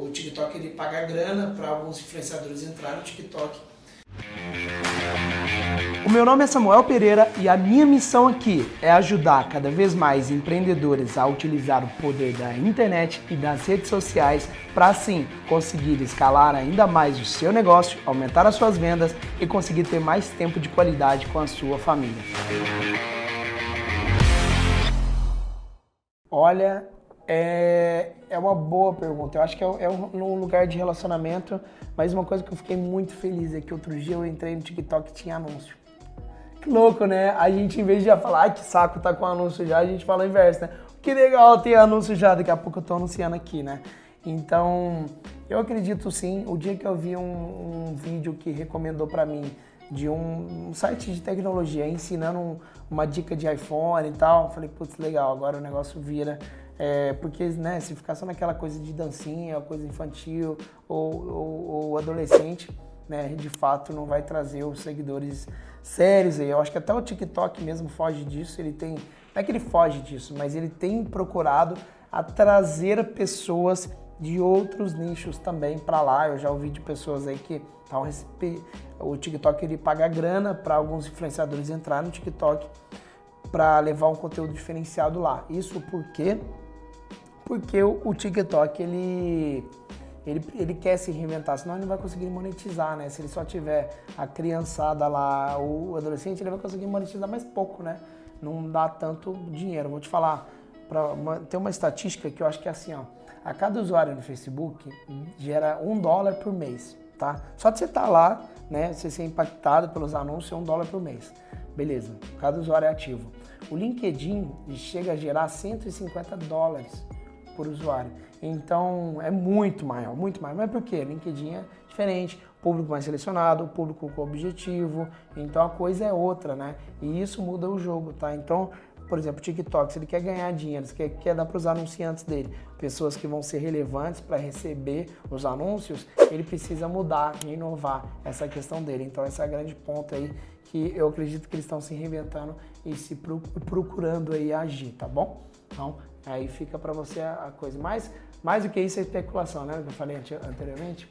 o TikTok ele paga grana para alguns influenciadores entrarem no TikTok. O meu nome é Samuel Pereira e a minha missão aqui é ajudar cada vez mais empreendedores a utilizar o poder da internet e das redes sociais para assim conseguir escalar ainda mais o seu negócio, aumentar as suas vendas e conseguir ter mais tempo de qualidade com a sua família. Olha, é, é uma boa pergunta. Eu acho que é, é um, lugar de relacionamento, mas uma coisa que eu fiquei muito feliz é que outro dia eu entrei no TikTok e tinha anúncio. Que louco, né? A gente, em vez de já falar, ai que saco, tá com anúncio já, a gente fala o inverso, né? Que legal ter anúncio já, daqui a pouco eu tô anunciando aqui, né? Então, eu acredito sim. O dia que eu vi um, um vídeo que recomendou para mim de um, um, site de tecnologia ensinando um, uma dica de iPhone e tal, falei, putz, legal, agora o negócio vira é, porque, né, se ficar só naquela coisa de dancinha, coisa infantil ou, ou, ou, adolescente, né, de fato não vai trazer os seguidores sérios aí. Eu acho que até o TikTok mesmo foge disso, ele tem, não é que ele foge disso, mas ele tem procurado a trazer pessoas de outros nichos também para lá. Eu já ouvi de pessoas aí que o TikTok ele paga grana para alguns influenciadores entrar no TikTok para levar um conteúdo diferenciado lá. Isso porque porque o, o TikTok ele, ele, ele quer se reinventar, senão ele não vai conseguir monetizar, né? Se ele só tiver a criançada lá, o adolescente, ele vai conseguir monetizar mais pouco, né? Não dá tanto dinheiro. Vou te falar, pra uma, tem uma estatística que eu acho que é assim, ó. A cada usuário no Facebook gera um dólar por mês, tá? Só de você estar tá lá, né? Você ser impactado pelos anúncios é um dólar por mês. Beleza, cada usuário é ativo. O LinkedIn chega a gerar 150 dólares por usuário. Então é muito maior, muito maior. Mas por quê? LinkedIn é diferente, público mais selecionado, público com objetivo, então a coisa é outra, né? E isso muda o jogo, tá? Então, por exemplo, o TikTok, se ele quer ganhar dinheiro, se quer, quer dar para os anunciantes dele, pessoas que vão ser relevantes para receber os anúncios, ele precisa mudar, inovar essa questão dele. Então, essa é a grande ponta aí que eu acredito que eles estão se reinventando e se procurando aí agir, tá bom? Então, Aí fica para você a coisa. Mas mais do que isso é especulação, né? Que eu falei anteriormente.